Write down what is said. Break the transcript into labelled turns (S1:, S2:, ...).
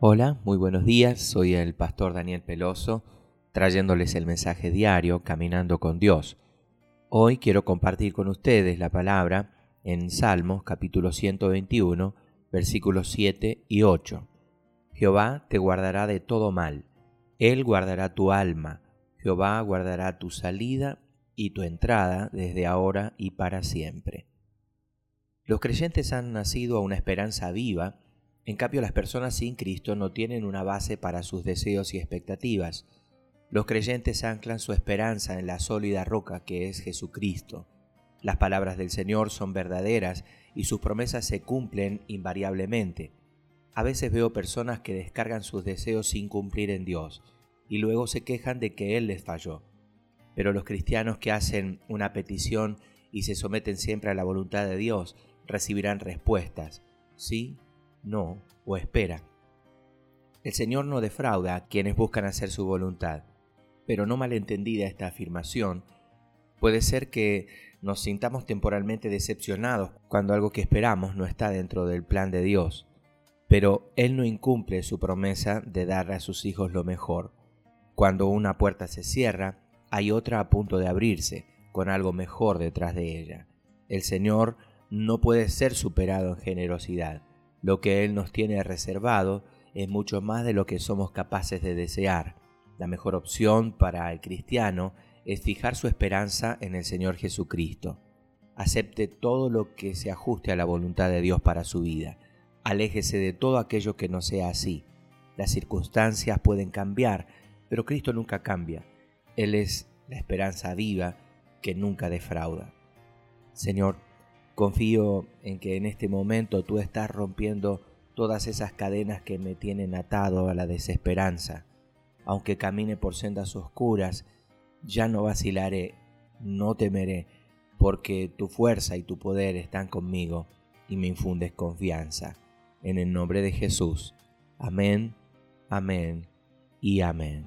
S1: Hola, muy buenos días. Soy el pastor Daniel Peloso, trayéndoles el mensaje diario Caminando con Dios. Hoy quiero compartir con ustedes la palabra en Salmos capítulo 121, versículos 7 y 8. Jehová te guardará de todo mal. Él guardará tu alma. Jehová guardará tu salida y tu entrada desde ahora y para siempre. Los creyentes han nacido a una esperanza viva en cambio, las personas sin Cristo no tienen una base para sus deseos y expectativas. Los creyentes anclan su esperanza en la sólida roca que es Jesucristo. Las palabras del Señor son verdaderas y sus promesas se cumplen invariablemente. A veces veo personas que descargan sus deseos sin cumplir en Dios y luego se quejan de que Él les falló. Pero los cristianos que hacen una petición y se someten siempre a la voluntad de Dios recibirán respuestas, sí no o espera. El Señor no defrauda a quienes buscan hacer su voluntad, pero no malentendida esta afirmación, puede ser que nos sintamos temporalmente decepcionados cuando algo que esperamos no está dentro del plan de Dios, pero Él no incumple su promesa de dar a sus hijos lo mejor. Cuando una puerta se cierra, hay otra a punto de abrirse, con algo mejor detrás de ella. El Señor no puede ser superado en generosidad. Lo que Él nos tiene reservado es mucho más de lo que somos capaces de desear. La mejor opción para el cristiano es fijar su esperanza en el Señor Jesucristo. Acepte todo lo que se ajuste a la voluntad de Dios para su vida. Aléjese de todo aquello que no sea así. Las circunstancias pueden cambiar, pero Cristo nunca cambia. Él es la esperanza viva que nunca defrauda. Señor, Confío en que en este momento tú estás rompiendo todas esas cadenas que me tienen atado a la desesperanza. Aunque camine por sendas oscuras, ya no vacilaré, no temeré, porque tu fuerza y tu poder están conmigo y me infundes confianza. En el nombre de Jesús. Amén, amén y amén.